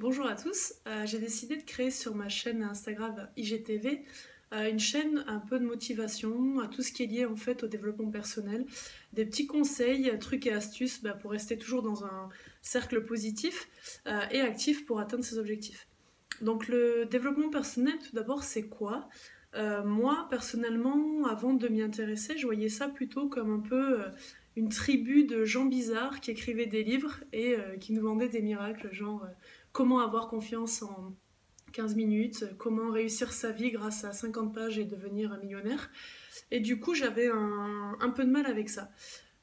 Bonjour à tous, euh, j'ai décidé de créer sur ma chaîne Instagram IGTV euh, une chaîne un peu de motivation à tout ce qui est lié en fait au développement personnel, des petits conseils, trucs et astuces bah, pour rester toujours dans un cercle positif euh, et actif pour atteindre ses objectifs. Donc le développement personnel tout d'abord c'est quoi? Moi personnellement avant de m'y intéresser je voyais ça plutôt comme un peu une tribu de gens bizarres qui écrivaient des livres et euh, qui nous vendaient des miracles, genre euh, comment avoir confiance en 15 minutes, comment réussir sa vie grâce à 50 pages et devenir millionnaire. Et du coup, j'avais un, peu de mal avec ça.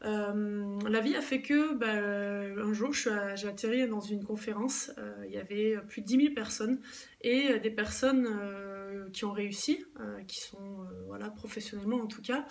Euh, la vie a fait que bah, un jour j'ai atterri dans une conférence, il y avait plus de 10 000 personnes et des personnes qui ont réussi, qui sont voilà, professionnellement en tout cas,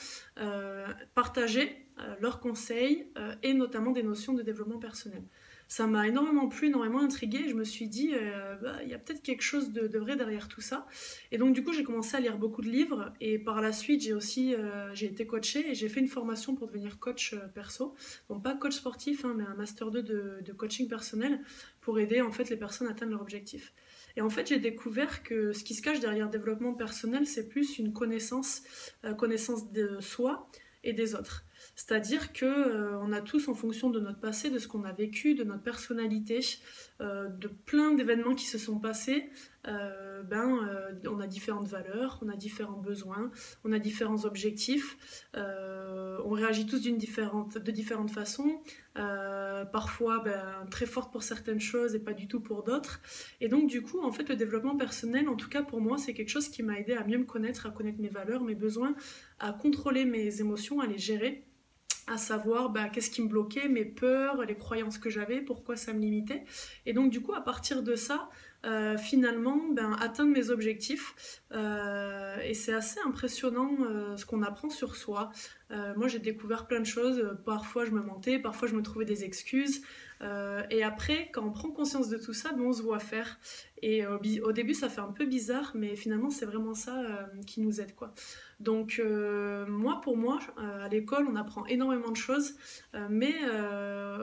partagées leurs conseils euh, et notamment des notions de développement personnel. Ça m'a énormément plu, énormément intrigué. Je me suis dit, euh, bah, il y a peut-être quelque chose de, vrai derrière tout ça. Et donc du coup, j'ai commencé à lire beaucoup de livres. Et par la suite, j'ai aussi j'ai été coachée et j'ai fait une formation pour devenir coach perso. Donc pas coach sportif, hein, mais un master 2 de, de, coaching personnel pour aider en fait les personnes à atteindre leur objectif. Et en fait, j'ai découvert que ce qui se cache derrière le développement personnel, c'est plus une connaissance, connaissance de soi et des autres. C'est-à-dire que euh, on a tous, en fonction de notre passé, de ce qu'on a vécu, de notre personnalité, euh, de plein d'événements qui se sont passés, euh, ben, on a différentes valeurs, on a différents besoins, on a différents objectifs, on réagit tous de différentes façons, parfois ben, très forte pour certaines choses et pas du tout pour d'autres. Et donc du coup, en fait, le développement personnel, en tout cas pour moi, c'est quelque chose qui m'a aidé à mieux me connaître, à connaître mes valeurs, mes besoins, à contrôler mes émotions, à les gérer à savoir bah, qu'est-ce qui me bloquait, mes peurs, les croyances que j'avais, pourquoi ça me limitait. Et donc du coup, à partir de ça, euh, finalement, ben, atteindre mes objectifs. Euh, et c'est assez impressionnant euh, ce qu'on apprend sur soi. moi, j'ai découvert plein de choses. Parfois, je me mentais, parfois, je me trouvais des excuses. et après, quand on prend conscience de tout ça, ben, on se voit faire. Et au début, ça fait un peu bizarre, mais finalement, c'est vraiment ça qui nous aide. quoi. Donc euh, moi, pour moi, euh, à l'école, on apprend énormément de choses, euh, mais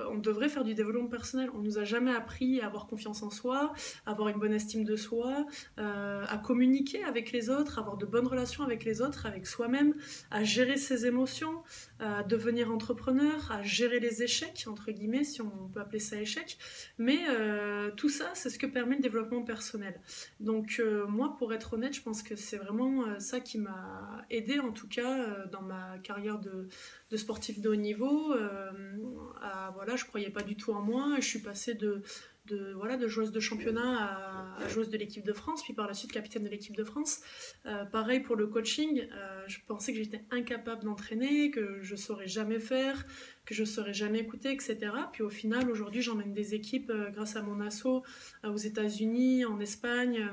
on devrait faire du développement personnel. On nous a jamais appris à avoir confiance en soi, à avoir une bonne estime de soi, à communiquer avec les autres, avoir de bonnes relations avec les autres, avec soi-même, à gérer ses émotions, à devenir entrepreneur, à gérer les échecs, entre guillemets, si on peut appeler ça échec. Mais tout ça, c'est ce que permet le développement personnel. Donc moi, pour être honnête, je pense que c'est vraiment ça qui m'a aidé en tout cas euh, dans ma carrière de, sportif de haut niveau. Euh, à, voilà, je croyais pas du tout en moi. Je suis passée de, de, voilà, de joueuse de championnat à, joueuse de l'équipe de France, puis par la suite capitaine de l'équipe de France. Euh, pareil pour le coaching, je pensais que j'étais incapable d'entraîner, que je saurais jamais faire, que je saurais jamais écouter, etc. Puis au final, aujourd'hui, j'emmène des équipes grâce à mon assaut aux États-Unis, en Espagne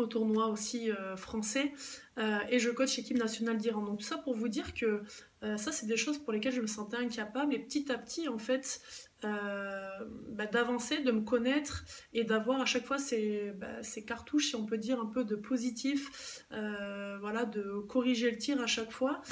au tournoi aussi euh, français euh, et je coach l'équipe nationale d'Iran. Donc tout ça pour vous dire que euh, ça c'est des choses pour lesquelles je me sentais incapable et petit à petit en fait bah, d'avancer, de me connaître et d'avoir à chaque fois ces, bah, cartouches, si on peut dire, un peu de positif, voilà, de corriger le tir à chaque fois,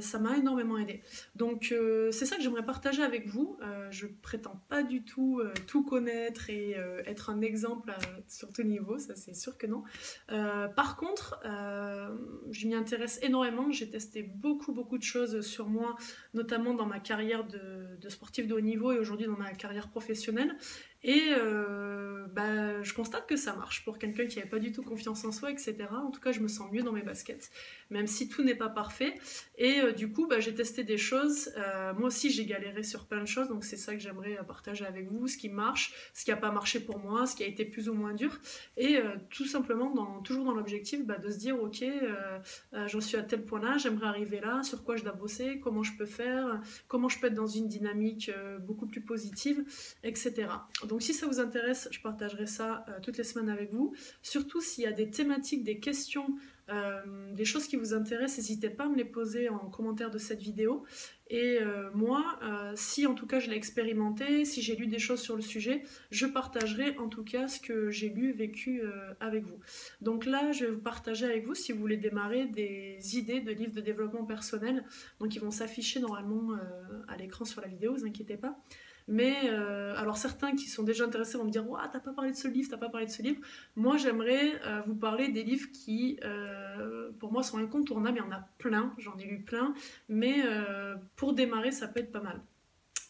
ça m'a énormément aidé. Donc c'est ça que j'aimerais partager avec vous. je prétends pas du tout tout connaître et être un exemple sur tout niveau, ça c'est sûr que non. Euh, par contre, euh, je m'y intéresse énormément. J'ai testé beaucoup, beaucoup de choses sur moi, notamment dans ma carrière de, de sportif de haut niveau et aujourd'hui dans ma carrière professionnelle. Et euh, bah, je constate que ça marche pour quelqu'un qui n'avait pas du tout confiance en soi, etc. En tout cas, je me sens mieux dans mes baskets, même si tout n'est pas parfait. Et euh, du coup, bah, j'ai testé des choses. Euh, moi aussi, j'ai galéré sur plein de choses, donc c'est ça que j'aimerais partager avec vous, ce qui marche, ce qui n'a pas marché pour moi, ce qui a été plus ou moins dur. Et tout simplement, dans, toujours dans l'objectif bah, de se dire, ok, j'en suis à tel point là, j'aimerais arriver là, sur quoi je dois bosser, comment je peux faire, comment je peux être dans une dynamique beaucoup plus positive, etc. Donc si ça vous intéresse, je partagerai ça euh, toutes les semaines avec vous. Surtout s'il y a des thématiques, des questions, euh, des choses qui vous intéressent, n'hésitez pas à me les poser en commentaire de cette vidéo. Et euh, moi, si en tout cas je l'ai expérimenté, si j'ai lu des choses sur le sujet, je partagerai en tout cas ce que j'ai lu, vécu avec vous. Donc là, je vais vous partager avec vous, si vous voulez démarrer, des idées de livres de développement personnel. Donc ils vont s'afficher normalement à l'écran sur la vidéo, vous inquiétez pas. Mais alors certains qui sont déjà intéressés vont me dire Ouah, t'as pas parlé de ce livre, t'as pas parlé de ce livre. Moi, j'aimerais vous parler des livres qui, pour moi, sont incontournables. Il y en a plein, j'en ai lu plein, mais pour démarrer, ça peut être pas mal.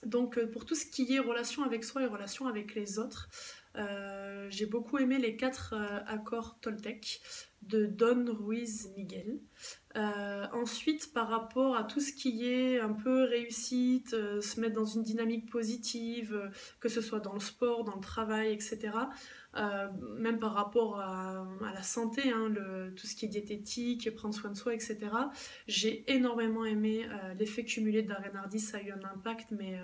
Donc, pour tout ce qui est relation avec soi et relation avec les autres, j'ai beaucoup aimé les quatre accords Toltec de Don Ruiz Miguel. Euh, ensuite, par rapport à tout ce qui est un peu réussite, euh, se mettre dans une dynamique positive, euh, que ce soit dans le sport, dans le travail, etc., même par rapport à, la santé, hein, tout ce qui est diététique, prendre soin de soi, etc., j'ai énormément aimé l'effet cumulé de Hardy, ça a eu un impact, mais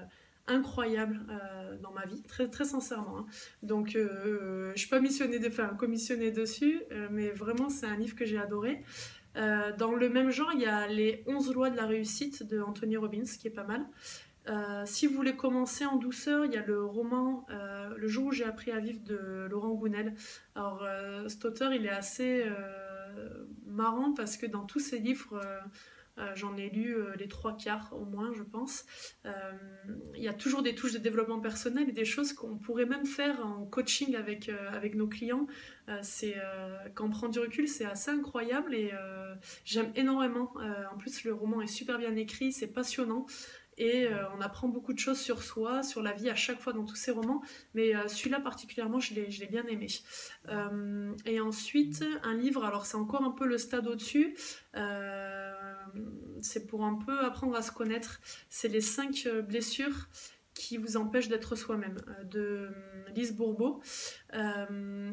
incroyable dans ma vie, très, très sincèrement. Hein. Donc, je ne suis pas missionnée, enfin, commissionnée dessus, mais vraiment, c'est un livre que j'ai adoré. Euh, dans le même genre, il y a les 11 lois de la réussite de Anthony Robbins, qui est pas mal. Euh, si vous voulez commencer en douceur, il y a le roman euh, Le jour où j'ai appris à vivre de Laurent Gounel. Alors, cet auteur, il est assez marrant parce que dans tous ses livres, j'en ai lu euh, les trois quarts au moins, je pense. Euh, il y a toujours des touches de développement personnel et des choses qu'on pourrait même faire en coaching avec, avec nos clients. c'est quand on prend du recul, c'est assez incroyable et j'aime énormément. en plus, le roman est super bien écrit, c'est passionnant. Et on apprend beaucoup de choses sur soi, sur la vie à chaque fois dans tous ces romans. Mais celui-là particulièrement, je l'ai bien aimé. et ensuite, un livre, alors c'est encore un peu le stade au-dessus c'est pour un peu apprendre à se connaître. C'est les cinq euh, blessures qui vous empêchent d'être soi-même, euh, de euh, Lise Bourbeau.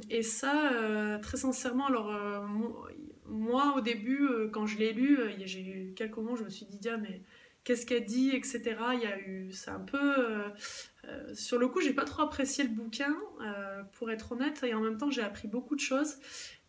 et ça, très sincèrement, alors moi au début, quand je l'ai lu, j'ai eu quelques moments, je me suis dit, ah, mais qu'est-ce qu'elle dit, etc. Il y a eu, c'est un peu, sur le coup, j'ai pas trop apprécié le bouquin, pour être honnête, et en même temps, j'ai appris beaucoup de choses.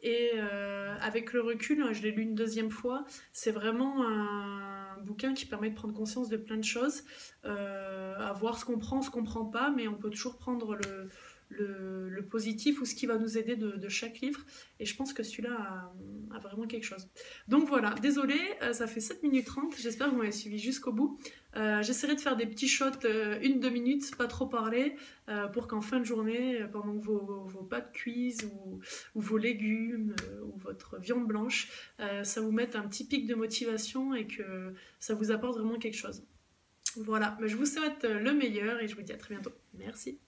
Et euh, avec le recul, je l'ai lu une deuxième fois, c'est vraiment un bouquin qui permet de prendre conscience de plein de choses, euh, à voir ce qu'on prend, ce qu'on prend pas, mais on peut toujours prendre le, le, positif ou ce qui va nous aider de, chaque livre. Et je pense que celui-là a, vraiment quelque chose. Donc voilà, désolé, euh, ça fait 7 minutes 30. J'espère que vous m'avez suivi jusqu'au bout. Euh, j'essaierai de faire des petits shots, euh, une, deux minutes, pas trop parler, pour qu'en fin de journée, pendant que vos, vos pâtes cuisent ou, ou vos légumes ou votre viande blanche, ça vous mette un petit pic de motivation et que ça vous apporte vraiment quelque chose. Voilà, je vous souhaite le meilleur et je vous dis à très bientôt. Merci.